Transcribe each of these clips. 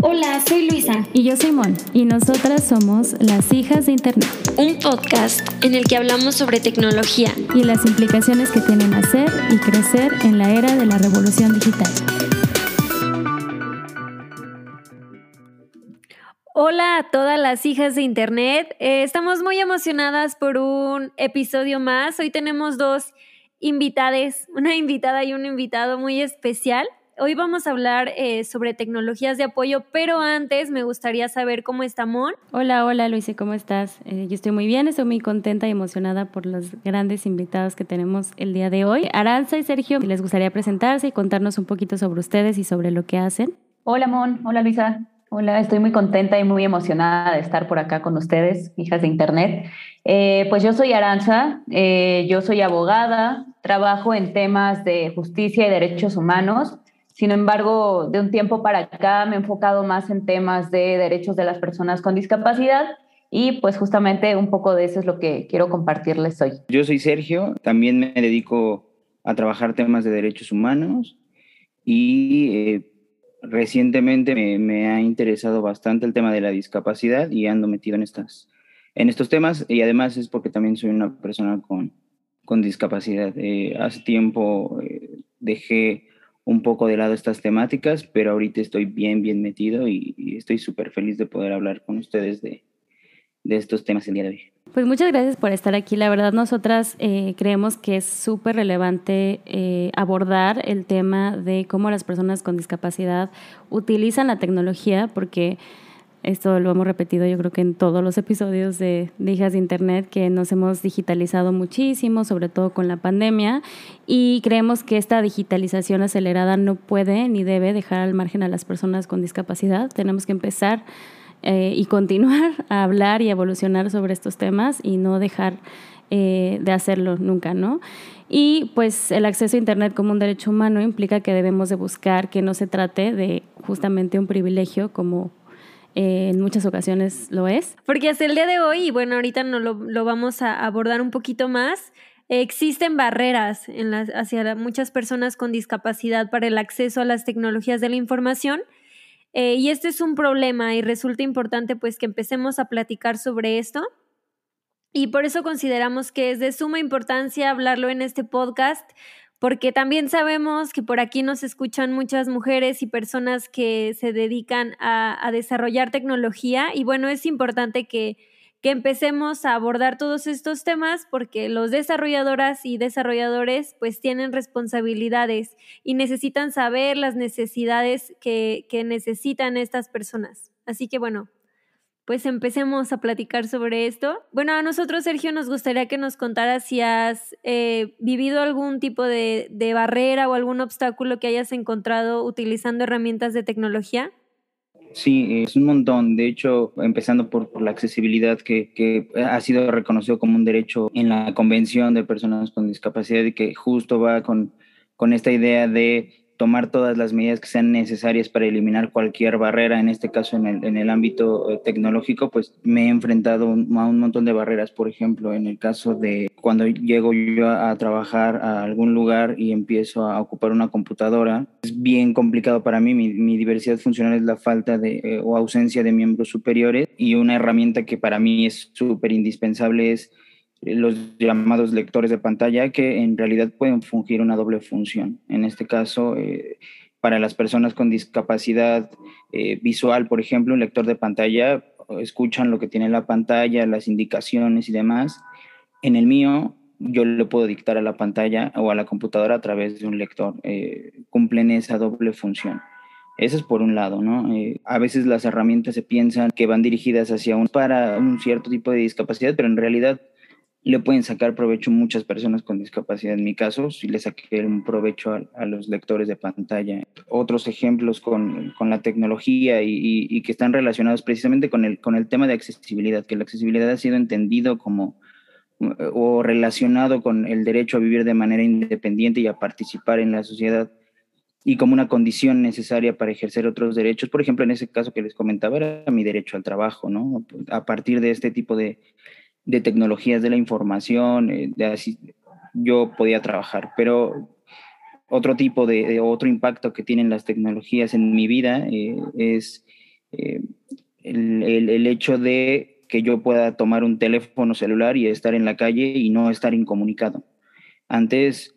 Hola, soy Luisa. Y yo soy Mon. Y nosotras somos las hijas de Internet. Un podcast en el que hablamos sobre tecnología. Y las implicaciones que tienen hacer y crecer en la era de la revolución digital. Hola a todas las hijas de Internet. Eh, estamos muy emocionadas por un episodio más. Hoy tenemos dos invitades, una invitada y un invitado muy especial. Hoy vamos a hablar eh, sobre tecnologías de apoyo, pero antes me gustaría saber cómo está Mon. Hola, hola Luisa, ¿cómo estás? Eh, yo estoy muy bien, estoy muy contenta y emocionada por los grandes invitados que tenemos el día de hoy. Aranza y Sergio, les gustaría presentarse y contarnos un poquito sobre ustedes y sobre lo que hacen. Hola Mon, hola Luisa. Hola, estoy muy contenta y muy emocionada de estar por acá con ustedes, hijas de Internet. Eh, pues yo soy Aranza, yo soy abogada, trabajo en temas de justicia y derechos humanos sin embargo, de un tiempo para acá me he enfocado más en temas de derechos de las personas con discapacidad y pues justamente un poco de eso es lo que quiero compartirles hoy. Yo soy Sergio, también me dedico a trabajar temas de derechos humanos y eh, recientemente me, ha interesado bastante el tema de la discapacidad y ando metido en, estas, en estos temas y además es porque también soy una persona con, con discapacidad. Eh, hace tiempo eh, dejé un poco de lado estas temáticas, pero ahorita estoy bien, bien metido y, estoy súper feliz de poder hablar con ustedes de, de, estos temas el día de hoy. Pues muchas gracias por estar aquí. La verdad, nosotras eh, creemos que es súper relevante eh, abordar el tema de cómo las personas con discapacidad utilizan la tecnología, porque esto lo hemos repetido yo creo que en todos los episodios de, Hijas de Internet, que nos hemos digitalizado muchísimo, sobre todo con la pandemia, y creemos que esta digitalización acelerada no puede ni debe dejar al margen a las personas con discapacidad. Tenemos que empezar eh, y continuar a hablar y evolucionar sobre estos temas y no dejar eh, de hacerlo nunca, ¿no? Y pues el acceso a Internet como un derecho humano implica que debemos de buscar que no se trate de justamente un privilegio como eh, en muchas ocasiones lo es. Porque hasta el día de hoy, y bueno, ahorita no lo, vamos a abordar un poquito más, existen barreras en las, hacia muchas personas con discapacidad para el acceso a las tecnologías de la información. Eh, y este es un problema y resulta importante pues que empecemos a platicar sobre esto. Y por eso consideramos que es de suma importancia hablarlo en este podcast, porque también sabemos que por aquí nos escuchan muchas mujeres y personas que se dedican a, desarrollar tecnología y bueno, es importante que, que, empecemos a abordar todos estos temas porque los desarrolladoras y desarrolladores pues tienen responsabilidades y necesitan saber las necesidades que, que necesitan estas personas. Así que bueno, pues empecemos a platicar sobre esto. Bueno, a nosotros, Sergio, nos gustaría que nos contaras si has eh, vivido algún tipo de, barrera o algún obstáculo que hayas encontrado utilizando herramientas de tecnología. Sí, es un montón. De hecho, empezando por, la accesibilidad que, que, ha sido reconocido como un derecho en la Convención de Personas con Discapacidad y que justo va con, con esta idea de tomar todas las medidas que sean necesarias para eliminar cualquier barrera, en este caso en el, en el ámbito eh, tecnológico, pues me he enfrentado a un montón de barreras, por ejemplo, en el caso de cuando llego yo a, trabajar a algún lugar y empiezo a ocupar una computadora, es bien complicado para mí, mi, diversidad funcional es la falta de eh, o ausencia de miembros superiores. Y una herramienta que para mí es súper indispensable es los llamados lectores de pantalla que en realidad pueden fungir una doble función. En este caso, eh, para las personas con discapacidad eh, visual, por ejemplo, un lector de pantalla, escuchan lo que tiene la pantalla, las indicaciones y demás. En el mío, yo le puedo dictar a la pantalla o a la computadora a través de un lector. Eh, cumplen esa doble función. Eso es por un lado, ¿no? a veces las herramientas se piensan que van dirigidas hacia un, para un cierto tipo de discapacidad, pero en realidad le pueden sacar provecho muchas personas con discapacidad. En mi caso, sí le saqué un provecho a, los lectores de pantalla. Otros ejemplos con, con la tecnología y, y, que están relacionados precisamente con el, con el tema de accesibilidad, que la accesibilidad ha sido entendido como o relacionado con el derecho a vivir de manera independiente y a participar en la sociedad y como una condición necesaria para ejercer otros derechos. Por ejemplo, en ese caso que les comentaba, era mi derecho al trabajo, ¿no? A partir de este tipo de, de tecnologías de la información, eh, así, yo podía trabajar, pero otro tipo de, otro impacto que tienen las tecnologías en mi vida eh, es el, el, hecho de que yo pueda tomar un teléfono celular y estar en la calle y no estar incomunicado. Antes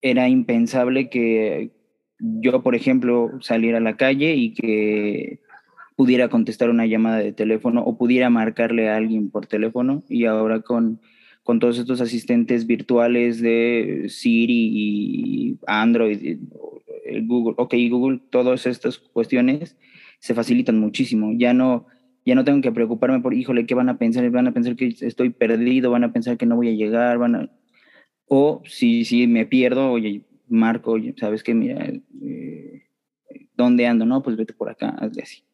era impensable que yo, por ejemplo, saliera a la calle y que pudiera contestar una llamada de teléfono o pudiera marcarle a alguien por teléfono y ahora con, con todos estos asistentes virtuales de Siri y Android, Google, ok, Google, todas estas cuestiones se facilitan muchísimo. Ya no, ya no tengo que preocuparme por, híjole, ¿qué van a pensar? Van a pensar que estoy perdido, van a pensar que no voy a llegar, van a... O si, si me pierdo, oye, marco, ¿sabes qué? Mira, eh, ¿dónde ando? No, pues vete por acá, hazle así.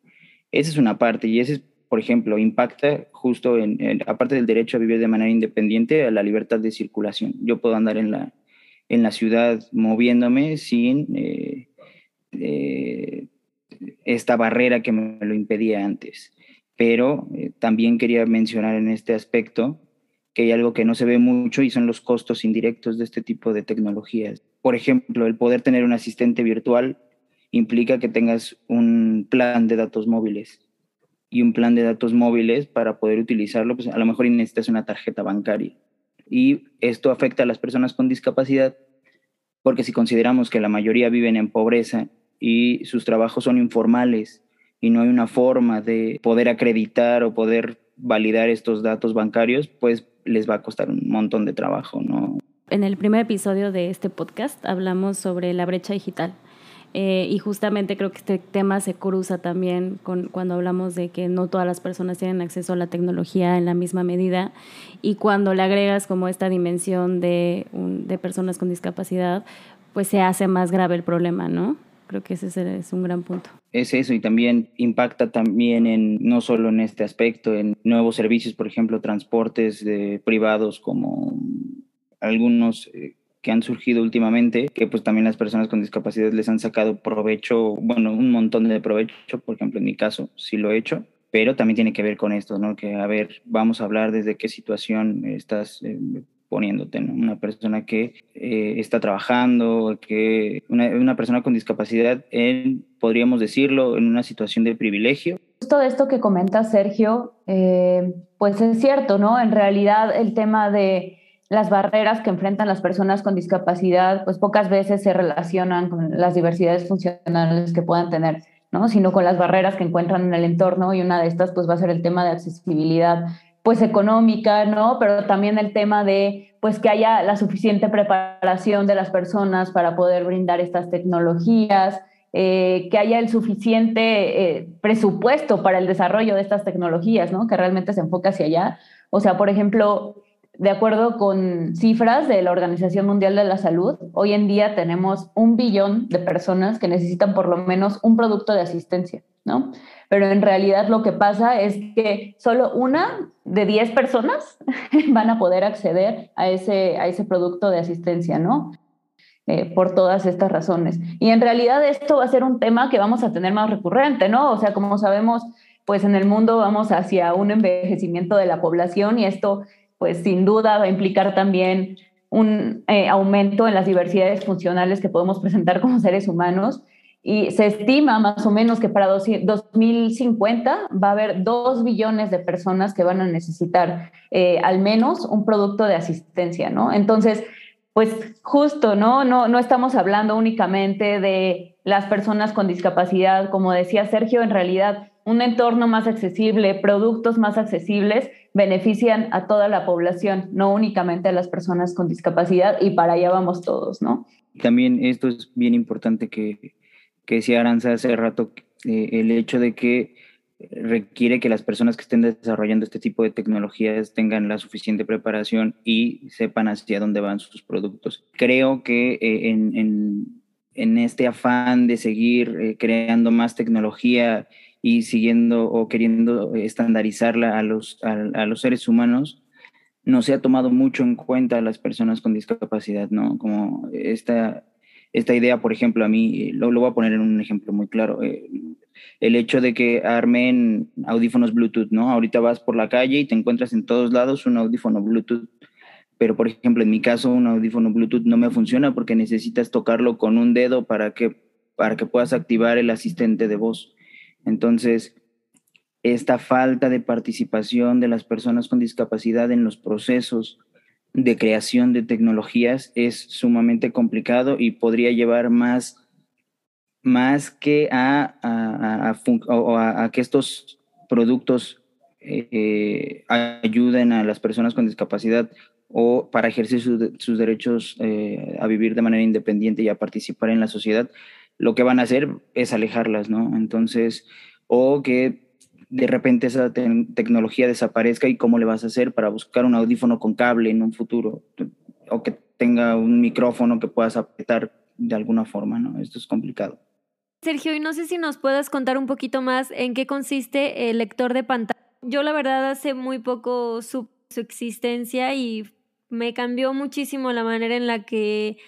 Esa es una parte y ese, por ejemplo, impacta justo en, aparte del derecho a vivir de manera independiente, a la libertad de circulación. Yo puedo andar en la, en la ciudad moviéndome sin eh, eh, esta barrera que me lo impedía antes. Pero eh, también quería mencionar en este aspecto que hay algo que no se ve mucho y son los costos indirectos de este tipo de tecnologías. Por ejemplo, el poder tener un asistente virtual implica que tengas un plan de datos móviles. Y un plan de datos móviles, para poder utilizarlo, pues a lo mejor necesitas una tarjeta bancaria. Y esto afecta a las personas con discapacidad, porque si consideramos que la mayoría viven en pobreza y sus trabajos son informales y no hay una forma de poder acreditar o poder validar estos datos bancarios, pues les va a costar un montón de trabajo, ¿no? En el primer episodio de este podcast hablamos sobre la brecha digital eh, y justamente creo que este tema se cruza también con cuando hablamos de que no todas las personas tienen acceso a la tecnología en la misma medida y cuando le agregas como esta dimensión de, de personas con discapacidad, pues se hace más grave el problema, ¿no? Creo que ese es un gran punto. Es eso y también impacta también en no solo en este aspecto, en nuevos servicios, por ejemplo, transportes privados como algunos eh, que han surgido últimamente, que pues también las personas con discapacidad les han sacado provecho, bueno, un montón de provecho, por ejemplo, en mi caso sí lo he hecho, pero también tiene que ver con esto, ¿no? Que, a ver, vamos a hablar desde qué situación estás eh, poniéndote, ¿no? Una persona que eh, está trabajando, que una, persona con discapacidad, en, podríamos decirlo, en una situación de privilegio. Justo esto que comenta Sergio, eh, pues es cierto, ¿no? En realidad el tema de las barreras que enfrentan las personas con discapacidad, pues pocas veces se relacionan con las diversidades funcionales que puedan tener, ¿no? Sino con las barreras que encuentran en el entorno y una de estas pues va a ser el tema de accesibilidad pues económica, ¿no? Pero también el tema de pues que haya la suficiente preparación de las personas para poder brindar estas tecnologías, eh, que haya el suficiente eh, presupuesto para el desarrollo de estas tecnologías, ¿no? Que realmente se enfoque hacia allá. O sea, por ejemplo, de acuerdo con cifras de la Organización Mundial de la Salud, hoy en día tenemos un billón de personas que necesitan por lo menos un producto de asistencia, ¿no? Pero en realidad lo que pasa es que solo una de diez personas van a poder acceder a ese, a ese producto de asistencia, ¿no? Eh, por todas estas razones. Y en realidad esto va a ser un tema que vamos a tener más recurrente, ¿no? O sea, como sabemos, pues en el mundo vamos hacia un envejecimiento de la población y esto pues sin duda va a implicar también un eh, aumento en las diversidades funcionales que podemos presentar como seres humanos. Y se estima más o menos que para 2050 va a haber dos billones de personas que van a necesitar eh, al menos un producto de asistencia, ¿no? Entonces, pues justo, ¿no? ¿no? No estamos hablando únicamente de las personas con discapacidad, como decía Sergio, en realidad un entorno más accesible, productos más accesibles, benefician a toda la población, no únicamente a las personas con discapacidad, y para allá vamos todos, ¿no? También esto es bien importante que, que decía Aranza hace rato, eh, el hecho de que requiere que las personas que estén desarrollando este tipo de tecnologías tengan la suficiente preparación y sepan hacia dónde van sus productos. Creo que eh, en, en, este afán de seguir eh, creando más tecnología y siguiendo o queriendo estandarizarla a los, a, los seres humanos, no se ha tomado mucho en cuenta a las personas con discapacidad, ¿no? Como esta, esta idea, por ejemplo, a mí, lo, lo voy a poner en un ejemplo muy claro, eh, el hecho de que armen audífonos Bluetooth, ¿no? Ahorita vas por la calle y te encuentras en todos lados un audífono Bluetooth, pero por ejemplo, en mi caso, un audífono Bluetooth no me funciona porque necesitas tocarlo con un dedo para que, para que puedas activar el asistente de voz. Entonces, esta falta de participación de las personas con discapacidad en los procesos de creación de tecnologías es sumamente complicado y podría llevar más, más que a, a, que estos productos eh, ayuden a las personas con discapacidad o para ejercer sus, derechos eh, a vivir de manera independiente y a participar en la sociedad, lo que van a hacer es alejarlas, ¿no? Entonces, o que de repente esa tecnología desaparezca y cómo le vas a hacer para buscar un audífono con cable en un futuro o que tenga un micrófono que puedas apretar de alguna forma, ¿no? Esto es complicado. Sergio, y no sé si nos puedas contar un poquito más en qué consiste el lector de pantalla. Yo la verdad hace muy poco su, su existencia y me cambió muchísimo la manera en la que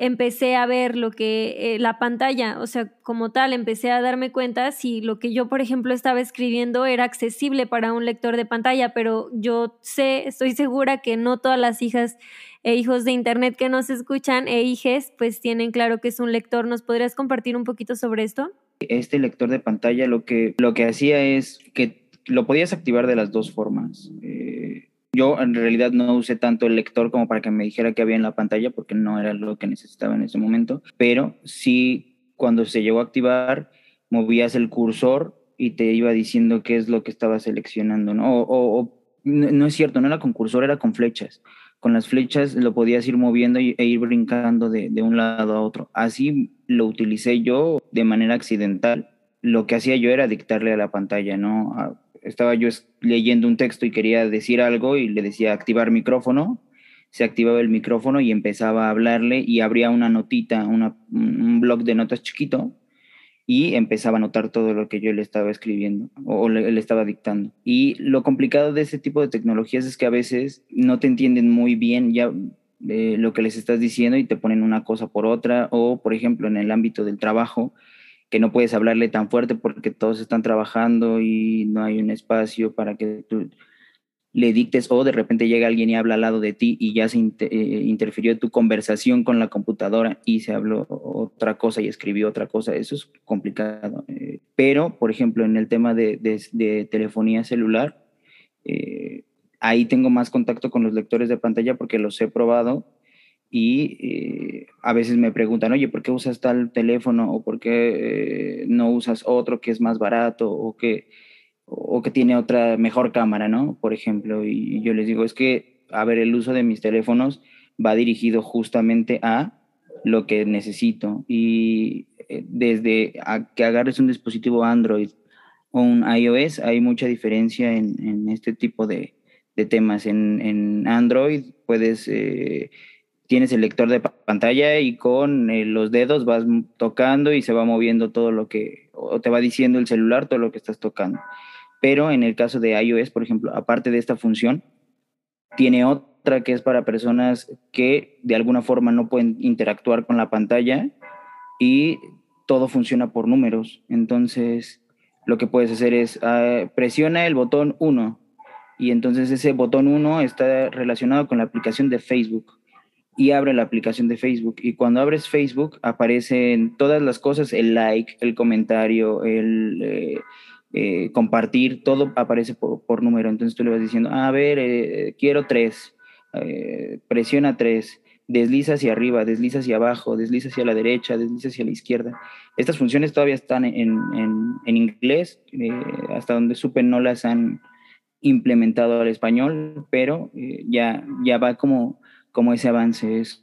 empecé a ver lo que eh, la pantalla, o sea, como tal, empecé a darme cuenta si lo que yo, por ejemplo, estaba escribiendo era accesible para un lector de pantalla, pero yo sé, estoy segura que no todas las hijas e hijos de internet que nos escuchan e hijes, pues tienen claro que es un lector. ¿Nos podrías compartir un poquito sobre esto? Este lector de pantalla lo que, lo que hacía es que lo podías activar de las dos formas. Eh, yo en realidad no usé tanto el lector como para que me dijera que había en la pantalla porque no era lo que necesitaba en ese momento, pero sí cuando se llegó a activar movías el cursor y te iba diciendo qué es lo que estaba seleccionando, ¿no? O, no es cierto, no era con cursor, era con flechas. Con las flechas lo podías ir moviendo e ir brincando de, de un lado a otro. Así lo utilicé yo de manera accidental. Lo que hacía yo era dictarle a la pantalla, ¿no? Estaba yo leyendo un texto y quería decir algo y le decía activar micrófono, se activaba el micrófono y empezaba a hablarle y abría una notita, un blog de notas chiquito y empezaba a notar todo lo que yo le estaba escribiendo o le, estaba dictando. Y lo complicado de ese tipo de tecnologías es que a veces no te entienden muy bien ya eh, lo que les estás diciendo y te ponen una cosa por otra o, por ejemplo, en el ámbito del trabajo, que no puedes hablarle tan fuerte porque todos están trabajando y no hay un espacio para que tú le dictes o de repente llega alguien y habla al lado de ti y ya se eh, interfirió tu conversación con la computadora y se habló otra cosa y escribió otra cosa. Eso es complicado. Eh. pero, por ejemplo, en el tema de, de, telefonía celular, eh, ahí tengo más contacto con los lectores de pantalla porque los he probado y eh, a veces me preguntan, oye, ¿por qué usas tal teléfono o por qué eh, no usas otro que es más barato o que, o que tiene otra mejor cámara, ¿no? Por ejemplo, y yo les digo, es que, a ver, el uso de mis teléfonos va dirigido justamente a lo que necesito y eh, desde que agarres un dispositivo Android o un iOS, hay mucha diferencia en, en este tipo de, de temas. En, en, Android puedes tienes el lector de pantalla y con eh, los dedos vas tocando y se va moviendo todo lo que, o te va diciendo el celular todo lo que estás tocando. Pero en el caso de iOS, por ejemplo, aparte de esta función, tiene otra que es para personas que de alguna forma no pueden interactuar con la pantalla y todo funciona por números. Entonces, lo que puedes hacer es ah, presiona el botón 1 y entonces ese botón 1 está relacionado con la aplicación de Facebook y abre la aplicación de Facebook. Y cuando abres Facebook aparecen todas las cosas, el like, el comentario, el eh, eh, compartir, todo aparece por, número. Entonces tú le vas diciendo, a ver, eh, quiero tres, presiona tres, desliza hacia arriba, desliza hacia abajo, desliza hacia la derecha, desliza hacia la izquierda. Estas funciones todavía están en, en, en inglés, hasta donde supe no las han implementado al español, pero ya, ya va como como ese avance es,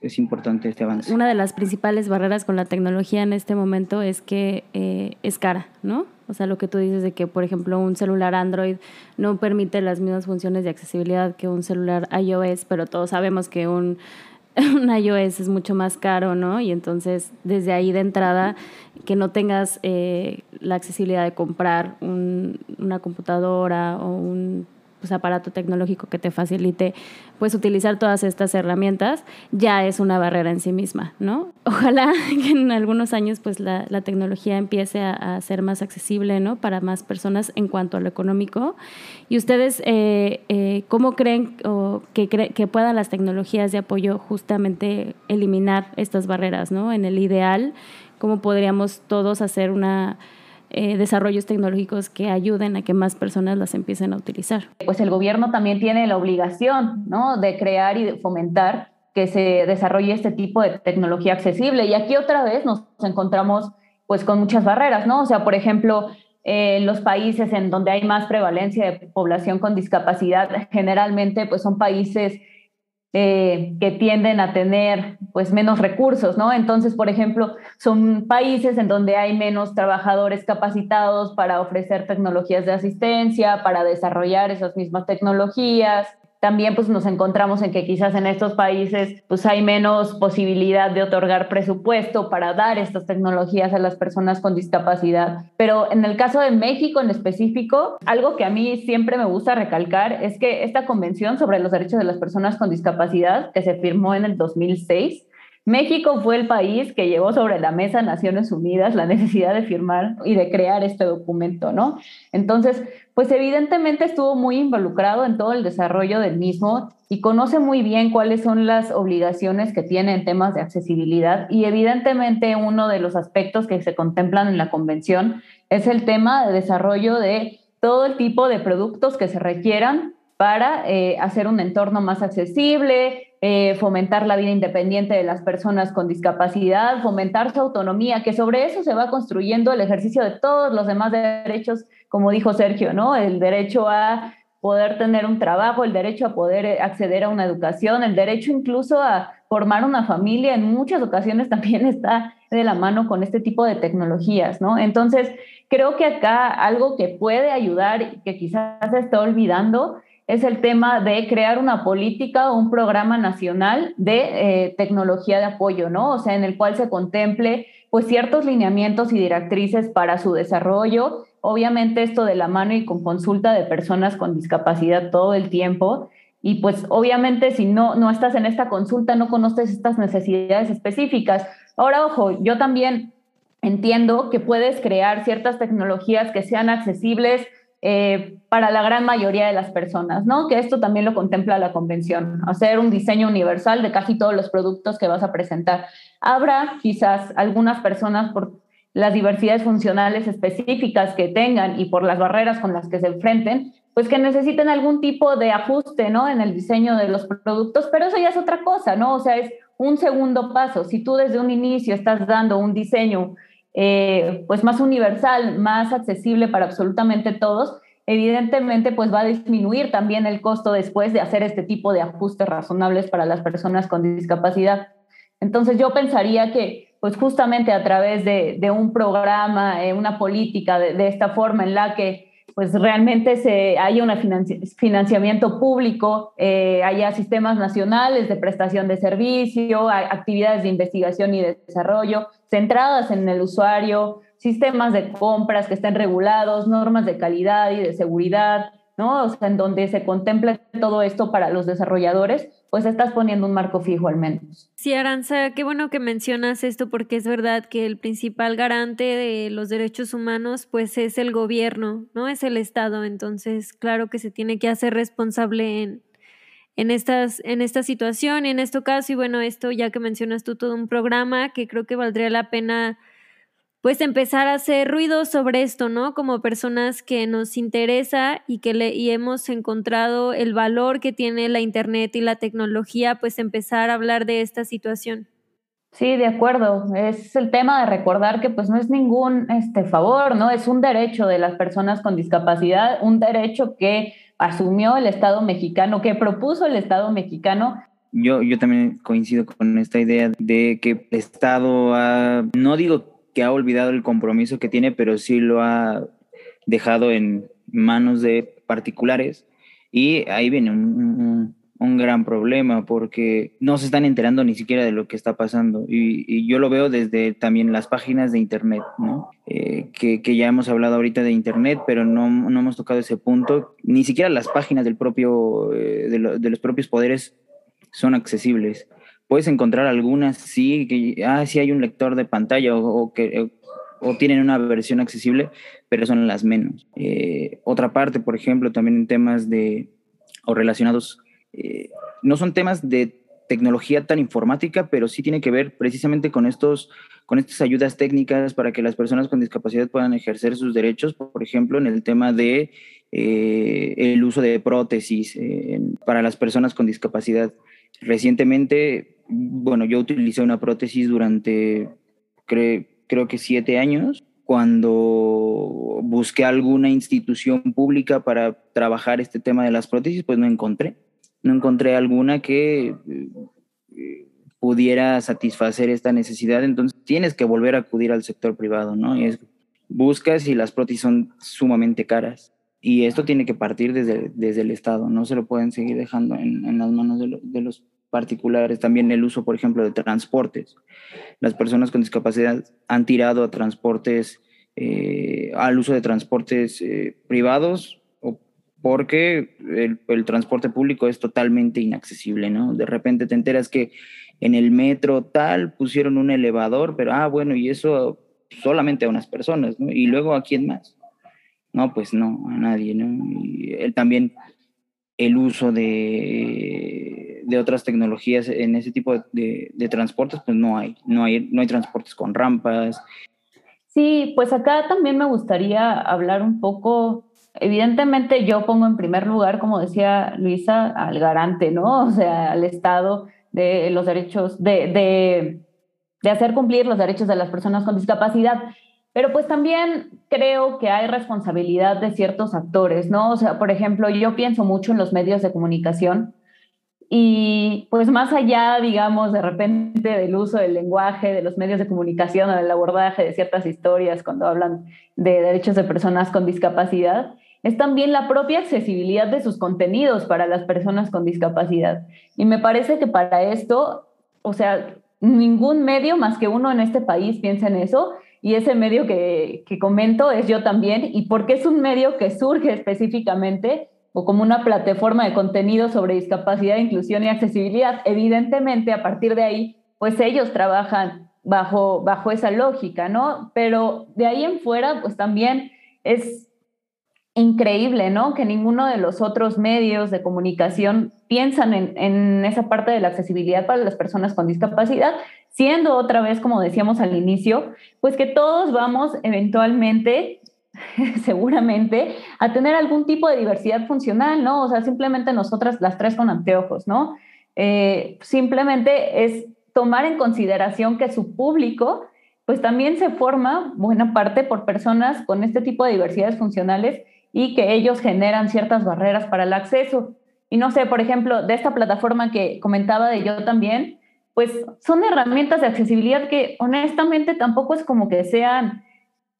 es, importante este avance. Una de las principales barreras con la tecnología en este momento es que eh, es cara, ¿no? O sea, lo que tú dices de que, por ejemplo, un celular Android no permite las mismas funciones de accesibilidad que un celular iOS, pero todos sabemos que un, un iOS es mucho más caro, ¿no? Y entonces, desde ahí de entrada, que no tengas eh, la accesibilidad de comprar un, una computadora o un pues, aparato tecnológico que te facilite pues utilizar todas estas herramientas, ya es una barrera en sí misma, ¿no? Ojalá que en algunos años pues la, tecnología empiece a, ser más accesible, ¿no? Para más personas en cuanto a lo económico. ¿Y ustedes eh, eh, cómo creen que, que puedan las tecnologías de apoyo justamente eliminar estas barreras, ¿no? En el ideal, ¿cómo podríamos todos hacer una eh, desarrollos tecnológicos que ayuden a que más personas las empiecen a utilizar. Pues el gobierno también tiene la obligación ¿no? de crear y de fomentar que se desarrolle este tipo de tecnología accesible. Y aquí otra vez nos encontramos pues con muchas barreras, ¿no? O sea, por ejemplo, eh, los países en donde hay más prevalencia de población con discapacidad generalmente pues son países eh, que tienden a tener pues menos recursos, ¿no? Entonces, por ejemplo, son países en donde hay menos trabajadores capacitados para ofrecer tecnologías de asistencia, para desarrollar esas mismas tecnologías también pues nos encontramos en que quizás en estos países pues hay menos posibilidad de otorgar presupuesto para dar estas tecnologías a las personas con discapacidad. Pero en el caso de México en específico, algo que a mí siempre me gusta recalcar es que esta convención sobre los derechos de las personas con discapacidad que se firmó en el 2006 México fue el país que llevó sobre la mesa Naciones Unidas la necesidad de firmar y de crear este documento, ¿no? Entonces, pues evidentemente estuvo muy involucrado en todo el desarrollo del mismo y conoce muy bien cuáles son las obligaciones que tiene en temas de accesibilidad y evidentemente uno de los aspectos que se contemplan en la convención es el tema de desarrollo de todo el tipo de productos que se requieran para eh, hacer un entorno más accesible, eh, fomentar la vida independiente de las personas con discapacidad, fomentar su autonomía, que sobre eso se va construyendo el ejercicio de todos los demás derechos, como dijo Sergio, ¿no? El derecho a poder tener un trabajo, el derecho a poder eh, acceder a una educación, el derecho incluso a formar una familia, en muchas ocasiones también está de la mano con este tipo de tecnologías, ¿no? Entonces, creo que acá algo que puede ayudar y que quizás se está olvidando es el tema de crear una política o un programa nacional de eh, tecnología de apoyo, ¿no? O sea, en el cual se contemple pues ciertos lineamientos y directrices para su desarrollo. Obviamente esto de la mano y con consulta de personas con discapacidad todo el tiempo. Y pues obviamente si no, no estás en esta consulta, no conoces estas necesidades específicas. Ahora, ojo, yo también entiendo que puedes crear ciertas tecnologías que sean accesibles eh, para la gran mayoría de las personas, ¿no? Que esto también lo contempla la convención, hacer un diseño universal de casi todos los productos que vas a presentar. Habrá quizás algunas personas por las diversidades funcionales específicas que tengan y por las barreras con las que se enfrenten, pues que necesiten algún tipo de ajuste, ¿no? En el diseño de los productos, pero eso ya es otra cosa, ¿no? O sea, es un segundo paso. Si tú desde un inicio estás dando un diseño eh, pues más universal, más accesible para absolutamente todos, evidentemente pues va a disminuir también el costo después de hacer este tipo de ajustes razonables para las personas con discapacidad. Entonces yo pensaría que pues justamente a través de, un programa, eh, una política de, esta forma en la que pues realmente se, haya un financiamiento público, eh, haya sistemas nacionales de prestación de servicio, actividades de investigación y desarrollo centradas en el usuario, sistemas de compras que estén regulados, normas de calidad y de seguridad, ¿no? O sea, en donde se contemple todo esto para los desarrolladores, pues estás poniendo un marco fijo al menos. Sí, Aranza, qué bueno que mencionas esto porque es verdad que el principal garante de los derechos humanos pues es el gobierno, ¿no? Es el Estado, entonces claro que se tiene que hacer responsable en, en, estas, en esta situación y en este caso y bueno, esto ya que mencionas tú todo un programa que creo que valdría la pena pues empezar a hacer ruido sobre esto, ¿no? Como personas que nos interesa y que le, y hemos encontrado el valor que tiene la Internet y la tecnología, pues empezar a hablar de esta situación. Sí, de acuerdo. Es el tema de recordar que pues no es ningún este, favor, ¿no? Es un derecho de las personas con discapacidad, un derecho que asumió el Estado mexicano, que propuso el Estado mexicano yo, yo también coincido con esta idea de que el Estado ha, no digo que ha olvidado el compromiso que tiene, pero sí lo ha dejado en manos de particulares. Y ahí viene un, gran problema porque no se están enterando ni siquiera de lo que está pasando. Y, yo lo veo desde también las páginas de Internet, ¿no? Eh, que, ya hemos hablado ahorita de Internet, pero no, no, hemos tocado ese punto. Ni siquiera las páginas del propio, eh, de los propios poderes son accesibles puedes encontrar algunas, sí, que ah, sí hay un lector de pantalla o, que o tienen una versión accesible, pero son las menos. Eh, otra parte, por ejemplo, también en temas de, o relacionados, eh, no son temas de tecnología tan informática, pero sí tiene que ver precisamente con estos con estas ayudas técnicas para que las personas con discapacidad puedan ejercer sus derechos, por ejemplo, en el tema de eh, el uso de prótesis eh, para las personas con discapacidad. Recientemente, bueno, yo utilicé una prótesis durante, creo que siete años, cuando busqué alguna institución pública para trabajar este tema de las prótesis, pues no encontré. No encontré alguna que eh, pudiera satisfacer esta necesidad, entonces tienes que volver a acudir al sector privado, ¿no? Y es, buscas y las prótesis son sumamente caras. Y esto tiene que partir desde, desde el Estado, no se lo pueden seguir dejando en, en las manos de, de, los particulares. También el uso, por ejemplo, de transportes. Las personas con discapacidad han tirado a transportes, eh, al uso de transportes eh, privados porque el, el, transporte público es totalmente inaccesible, ¿no? De repente te enteras que en el metro tal pusieron un elevador, pero ah, bueno, y eso solamente a unas personas, ¿no? Y luego a quién más. No, pues no, a nadie, ¿no? Y él también el uso de, de, otras tecnologías en ese tipo de, de, transportes, pues no hay, no hay, no hay transportes con rampas. Sí, pues acá también me gustaría hablar un poco, evidentemente yo pongo en primer lugar, como decía Luisa, al garante, ¿no? O sea, al Estado de los derechos, de, de, de hacer cumplir los derechos de las personas con discapacidad. Pero pues también creo que hay responsabilidad de ciertos actores, ¿no? O sea, por ejemplo, yo pienso mucho en los medios de comunicación y pues más allá, digamos, de repente del uso del lenguaje, de los medios de comunicación o del abordaje de ciertas historias cuando hablan de derechos de personas con discapacidad, es también la propia accesibilidad de sus contenidos para las personas con discapacidad. Y me parece que para esto, o sea, ningún medio más que uno en este país piensa en eso. Y ese medio que, que comento es yo también. Y porque es un medio que surge específicamente o como una plataforma de contenido sobre discapacidad, inclusión y accesibilidad. Evidentemente, a partir de ahí, pues ellos trabajan bajo, bajo esa lógica, ¿no? Pero de ahí en fuera, pues también es increíble, ¿no? Que ninguno de los otros medios de comunicación piensan en, en, esa parte de la accesibilidad para las personas con discapacidad, siendo otra vez, como decíamos al inicio, pues que todos vamos eventualmente, seguramente, a tener algún tipo de diversidad funcional, ¿no? O sea, simplemente nosotras las tres con anteojos, ¿no? Eh, simplemente es tomar en consideración que su público pues también se forma buena parte por personas con este tipo de diversidades funcionales y que ellos generan ciertas barreras para el acceso. Y no sé, por ejemplo, de esta plataforma que comentaba de yo también, pues son herramientas de accesibilidad que honestamente tampoco es como que sean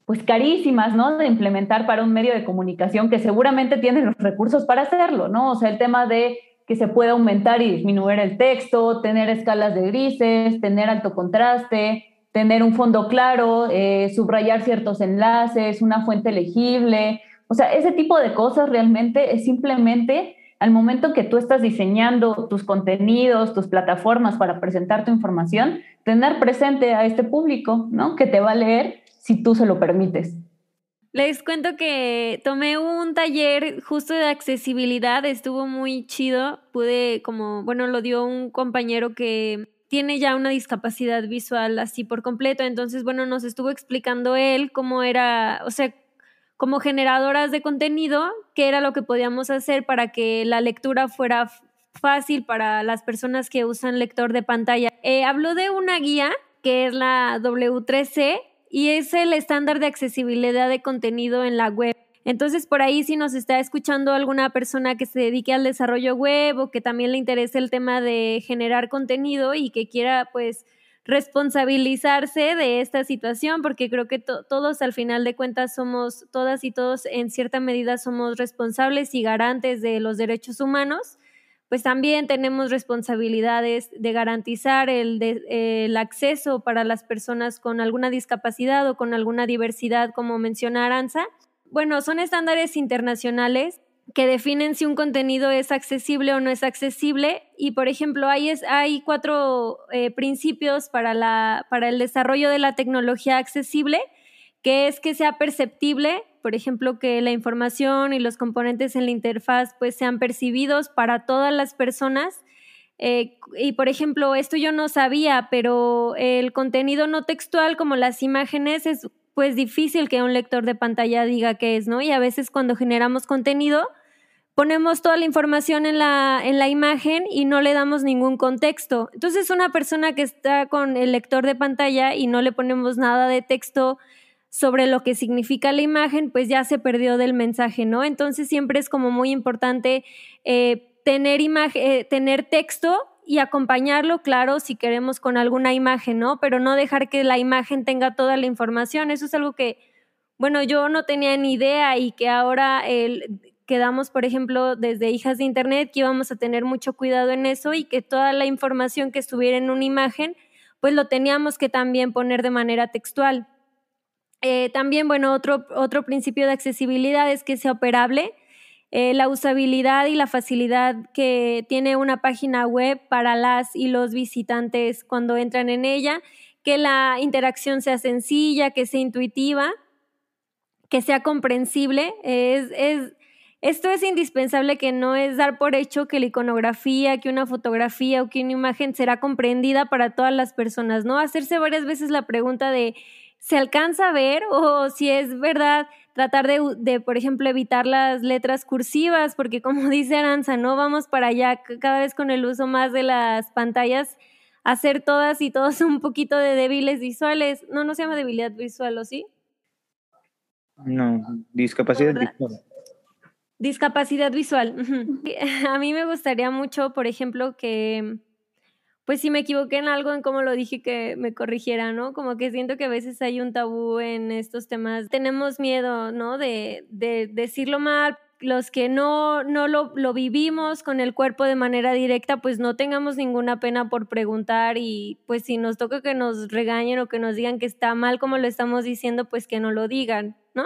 pues carísimas, ¿no? De implementar para un medio de comunicación que seguramente tiene los recursos para hacerlo, ¿no? O sea, el tema de que se pueda aumentar y disminuir el texto, tener escalas de grises, tener alto contraste, tener un fondo claro, eh, subrayar ciertos enlaces, una fuente legible, o sea, ese tipo de cosas realmente es simplemente al momento que tú estás diseñando tus contenidos, tus plataformas para presentar tu información, tener presente a este público, ¿no? Que te va a leer si tú se lo permites. Les cuento que tomé un taller justo de accesibilidad, estuvo muy chido, pude como, bueno, lo dio un compañero que tiene ya una discapacidad visual así por completo, entonces, bueno, nos estuvo explicando él cómo era, o sea, como generadoras de contenido, qué era lo que podíamos hacer para que la lectura fuera fácil para las personas que usan lector de pantalla. Eh, habló de una guía que es la W3C y es el estándar de accesibilidad de contenido en la web. Entonces, por ahí si nos está escuchando alguna persona que se dedique al desarrollo web o que también le interese el tema de generar contenido y que quiera pues responsabilizarse de esta situación, porque creo que todos al final de cuentas somos, todas y todos en cierta medida somos responsables y garantes de los derechos humanos, pues también tenemos responsabilidades de garantizar el, el acceso para las personas con alguna discapacidad o con alguna diversidad, como menciona Aranza. Bueno, son estándares internacionales que definen si un contenido es accesible o no es accesible. Y, por ejemplo, hay, es, hay cuatro eh, principios para, la, para el desarrollo de la tecnología accesible, que es que sea perceptible, por ejemplo, que la información y los componentes en la interfaz pues, sean percibidos para todas las personas, Eh, y por ejemplo, esto yo no sabía, pero el contenido no textual como las imágenes es pues difícil que un lector de pantalla diga qué es, ¿no? Y a veces cuando generamos contenido ponemos toda la información en la, en la imagen y no le damos ningún contexto. Entonces una persona que está con el lector de pantalla y no le ponemos nada de texto sobre lo que significa la imagen, pues ya se perdió del mensaje, ¿no? Entonces siempre es como muy importante eh, tener, eh, tener texto y acompañarlo, claro, si queremos con alguna imagen, ¿no? Pero no dejar que la imagen tenga toda la información. Eso es algo que, bueno, yo no tenía ni idea y que ahora el, quedamos, por ejemplo, desde Hijas de Internet, que íbamos a tener mucho cuidado en eso y que toda la información que estuviera en una imagen, pues lo teníamos que también poner de manera textual. Eh, también, bueno, otro, otro principio de accesibilidad es que sea operable eh, la usabilidad y la facilidad que tiene una página web para las y los visitantes cuando entran en ella, que la interacción sea sencilla, que sea intuitiva, que sea comprensible. Es, esto es indispensable que no es dar por hecho que la iconografía, que una fotografía o que una imagen será comprendida para todas las personas, ¿no? Hacerse varias veces la pregunta de ¿se alcanza a ver o si es verdad tratar de, por ejemplo, evitar las letras cursivas, porque como dice Aranza, no vamos para allá cada vez con el uso más de las pantallas, hacer todas y todos un poquito de débiles visuales. No, no se llama debilidad visual, ¿o sí? No, discapacidad visual. Discapacidad visual. A mí me gustaría mucho, por ejemplo, que pues si me equivoqué en algo, en cómo lo dije, que me corrigiera, ¿no? Como que siento que a veces hay un tabú en estos temas. Tenemos miedo, ¿no? De, de decirlo mal. Los que no, no lo, lo, vivimos con el cuerpo de manera directa, pues no tengamos ninguna pena por preguntar y pues si nos toca que nos regañen o que nos digan que está mal como lo estamos diciendo, pues que no lo digan, ¿no?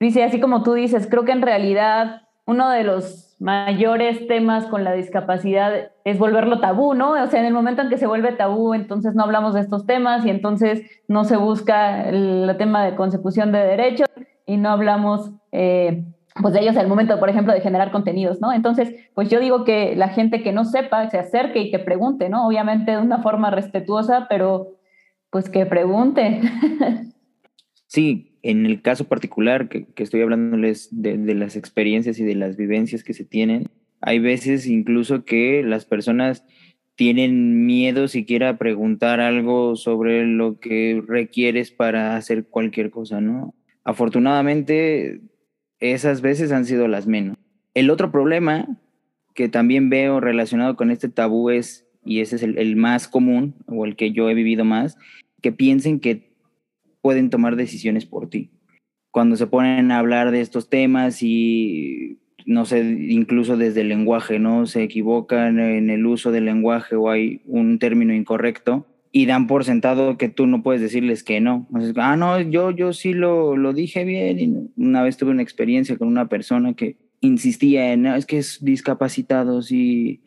Dice, así como tú dices, creo que en realidad uno de los mayores temas con la discapacidad es volverlo tabú, ¿no? O sea, en el momento en que se vuelve tabú, entonces no hablamos de estos temas y entonces no se busca el, tema de consecución de derechos y no hablamos eh, pues de ellos en el momento, por ejemplo, de generar contenidos, ¿no? Entonces, pues yo digo que la gente que no sepa se acerque y que pregunte, ¿no? Obviamente de una forma respetuosa, pero pues que pregunte. Sí, en el caso particular que, estoy hablándoles de, las experiencias y de las vivencias que se tienen, hay veces incluso que las personas tienen miedo siquiera a preguntar algo sobre lo que requieres para hacer cualquier cosa, ¿no? Afortunadamente, esas veces han sido las menos. El otro problema que también veo relacionado con este tabú es, y ese es el más común, o el que yo he vivido más, que piensen que pueden tomar decisiones por ti. Cuando se ponen a hablar de estos temas y, no sé, incluso desde el lenguaje, ¿no? Se equivocan en el uso del lenguaje o hay un término incorrecto y dan por sentado que tú no puedes decirles que no. ah, no, yo, yo sí lo, lo dije bien. Y una vez tuve una experiencia con una persona que insistía en, es que es discapacitado, sí,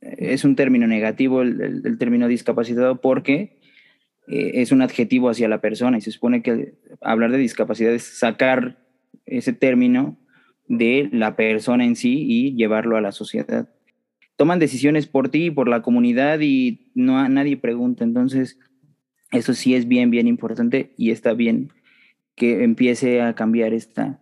es un término negativo el, el término discapacitado porque eh, es un adjetivo hacia la persona y se supone que hablar de discapacidad es sacar ese término de la persona en sí y llevarlo a la sociedad. Toman decisiones por ti y por la comunidad y no nadie pregunta. Entonces, eso sí es bien, bien importante y está bien que empiece a cambiar esta,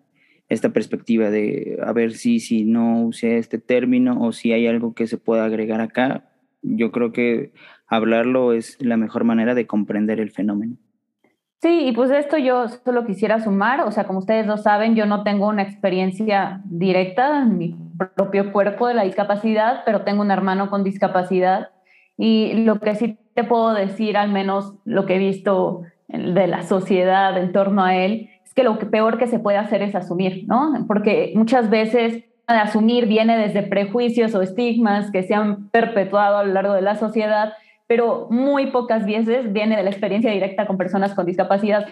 esta perspectiva de a ver si, si no use este término o si hay algo que se pueda agregar acá. Yo creo que hablarlo es la mejor manera de comprender el fenómeno. Sí, y pues esto yo solo quisiera sumar, o sea, como ustedes lo saben, yo no tengo una experiencia directa en mi propio cuerpo de la discapacidad, pero tengo un hermano con discapacidad y lo que sí te puedo decir, al menos lo que he visto de la sociedad en torno a él, es que lo que peor que se puede hacer es asumir, ¿no? Porque muchas veces asumir viene desde prejuicios o estigmas que se han perpetuado a lo largo de la sociedad pero muy pocas veces viene de la experiencia directa con personas con discapacidad.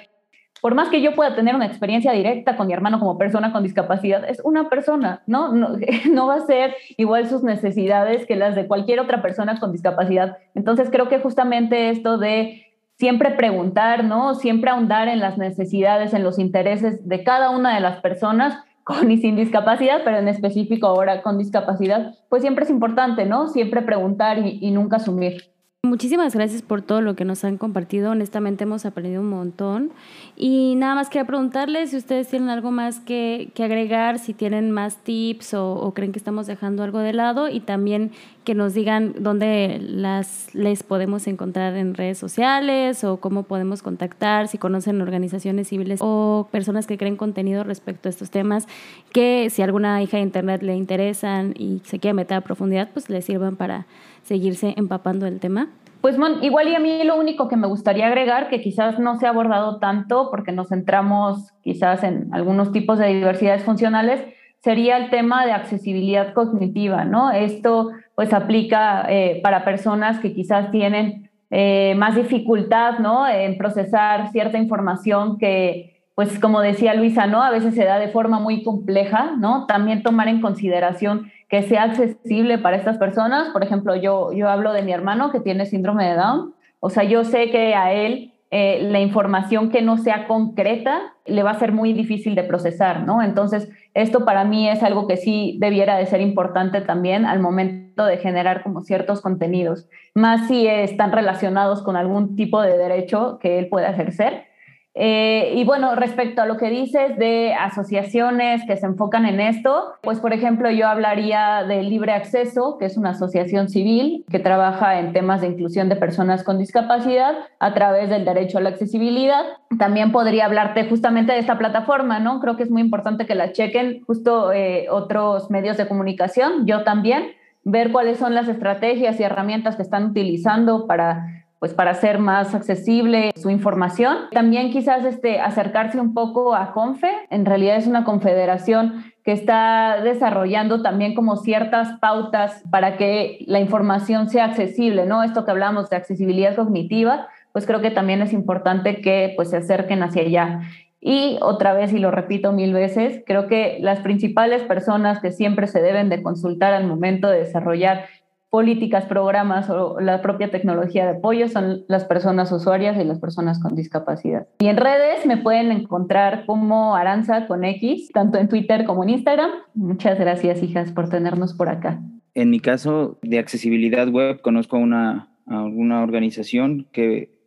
Por más que yo pueda tener una experiencia directa con mi hermano como persona con discapacidad, es una persona, ¿no? No, va a ser igual sus necesidades que las de cualquier otra persona con discapacidad. Entonces creo que justamente esto de siempre preguntar, ¿no? Siempre ahondar en las necesidades, en los intereses de cada una de las personas, con y sin discapacidad, pero en específico ahora con discapacidad, pues siempre es importante, ¿no? Siempre preguntar y nunca asumir. Muchísimas gracias por todo lo que nos han compartido. Honestamente hemos aprendido un montón. Y nada más quería preguntarles si ustedes tienen algo más que, que agregar, si tienen más tips o, creen que estamos dejando algo de lado y también que nos digan dónde las, les podemos encontrar en redes sociales o cómo podemos contactar, si conocen organizaciones civiles o personas que creen contenido respecto a estos temas, que si alguna hija de internet le interesan y se quiere meter a profundidad, pues les sirvan para seguirse empapando el tema? Pues igual y a mí lo único que me gustaría agregar, que quizás no se ha abordado tanto porque nos centramos quizás en algunos tipos de diversidades funcionales, sería el tema de accesibilidad cognitiva, ¿no? Esto pues aplica eh, para personas que quizás tienen eh, más dificultad, ¿no? En procesar cierta información que, pues como decía Luisa, ¿no? A veces se da de forma muy compleja, ¿no? También tomar en consideración que sea accesible para estas personas. Por ejemplo, yo, yo hablo de mi hermano que tiene síndrome de Down. O sea, yo sé que a él eh, la información que no sea concreta le va a ser muy difícil de procesar, ¿no? Entonces, esto para mí es algo que sí debiera de ser importante también al momento de generar como ciertos contenidos, más si están relacionados con algún tipo de derecho que él pueda ejercer eh, y bueno, respecto a lo que dices de asociaciones que se enfocan en esto, pues por ejemplo yo hablaría de Libre Acceso, que es una asociación civil que trabaja en temas de inclusión de personas con discapacidad a través del derecho a la accesibilidad. También podría hablarte justamente de esta plataforma, ¿no? Creo que es muy importante que la chequen justo eh, otros medios de comunicación, yo también, ver cuáles son las estrategias y herramientas que están utilizando para pues para hacer más accesible su información. También quizás este, acercarse un poco a CONFE. En realidad es una confederación que está desarrollando también como ciertas pautas para que la información sea accesible, ¿no? Esto que hablamos de accesibilidad cognitiva, pues creo que también es importante que pues se acerquen hacia allá. Y otra vez, y lo repito mil veces, creo que las principales personas que siempre se deben de consultar al momento de desarrollar políticas, programas o la propia tecnología de apoyo son las personas usuarias y las personas con discapacidad. Y en redes me pueden encontrar como Aranza con X, tanto en Twitter como en Instagram. Muchas gracias, hijas, por tenernos por acá. En mi caso de accesibilidad web, conozco a una, organización que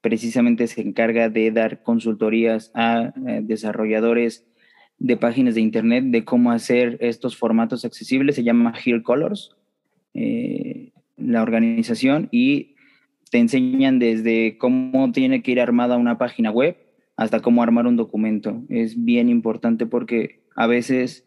precisamente se encarga de dar consultorías a eh, desarrolladores de páginas de internet de cómo hacer estos formatos accesibles. Se llama Here Colors eh, la organización y te enseñan desde cómo tiene que ir armada una página web hasta cómo armar un documento. Es bien importante porque a veces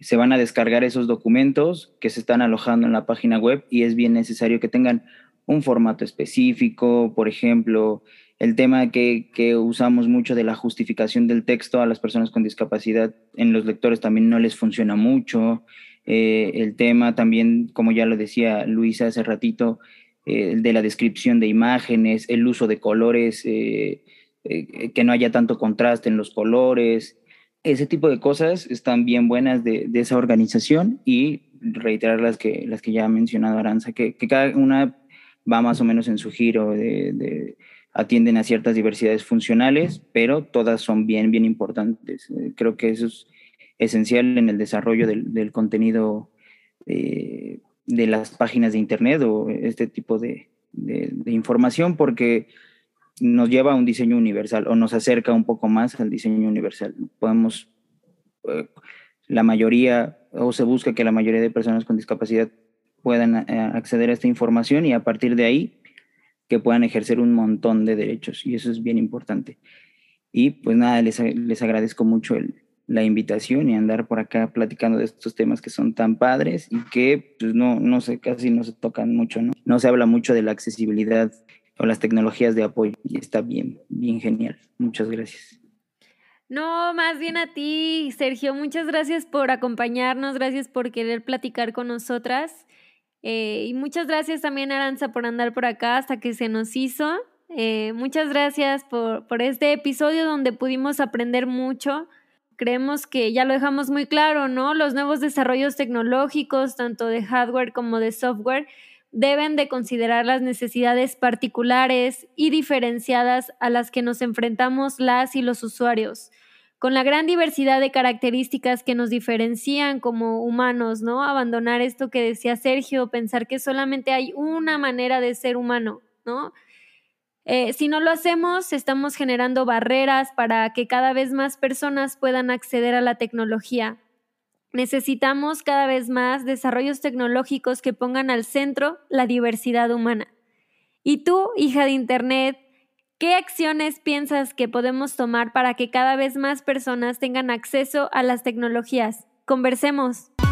se van a descargar esos documentos que se están alojando en la página web y es bien necesario que tengan un formato específico, por ejemplo, el tema que, que, usamos mucho de la justificación del texto a las personas con discapacidad en los lectores también no les funciona mucho. Eh, el tema también, como ya lo decía Luisa hace ratito, eh, de la descripción de imágenes, el uso de colores, eh, que no haya tanto contraste en los colores. Ese tipo de cosas están bien buenas de, esa organización y reiterar las que, las que ya ha mencionado Aranza, que, cada una va más o menos en su giro de, atienden a ciertas diversidades funcionales, pero todas son bien, bien importantes. creo que eso es esencial en el desarrollo del, contenido eh, de las páginas de Internet o este tipo de, información porque nos lleva a un diseño universal o nos acerca un poco más al diseño universal. Podemos, eh, la mayoría, o se busca que la mayoría de personas con discapacidad puedan eh, acceder a esta información y a partir de ahí que puedan ejercer un montón de derechos y eso es bien importante. Y pues nada, les, les agradezco mucho el, la invitación y andar por acá platicando de estos temas que son tan padres y que pues no, no sé, casi no se tocan mucho, ¿no? No se habla mucho de la accesibilidad o las tecnologías de apoyo y está bien, bien genial. Muchas gracias. No, más bien a ti, Sergio. Muchas gracias por acompañarnos, gracias por querer platicar con nosotras. Eh, y muchas gracias también, Aranza, por andar por acá hasta que se nos hizo. Eh, muchas gracias por, por este episodio donde pudimos aprender mucho creemos que ya lo dejamos muy claro, ¿no? Los nuevos desarrollos tecnológicos, tanto de hardware como de software, deben de considerar las necesidades particulares y diferenciadas a las que nos enfrentamos las y los usuarios. con la gran diversidad de características que nos diferencian como humanos, ¿no? Abandonar esto que decía Sergio, pensar que solamente hay una manera de ser humano, ¿no? Eh, si no lo hacemos, estamos generando barreras para que cada vez más personas puedan acceder a la tecnología. Necesitamos cada vez más desarrollos tecnológicos que pongan al centro la diversidad humana. Y tú, hija de Internet, ¿Qué acciones piensas que podemos tomar para que cada vez más personas tengan acceso a las tecnologías? Conversemos.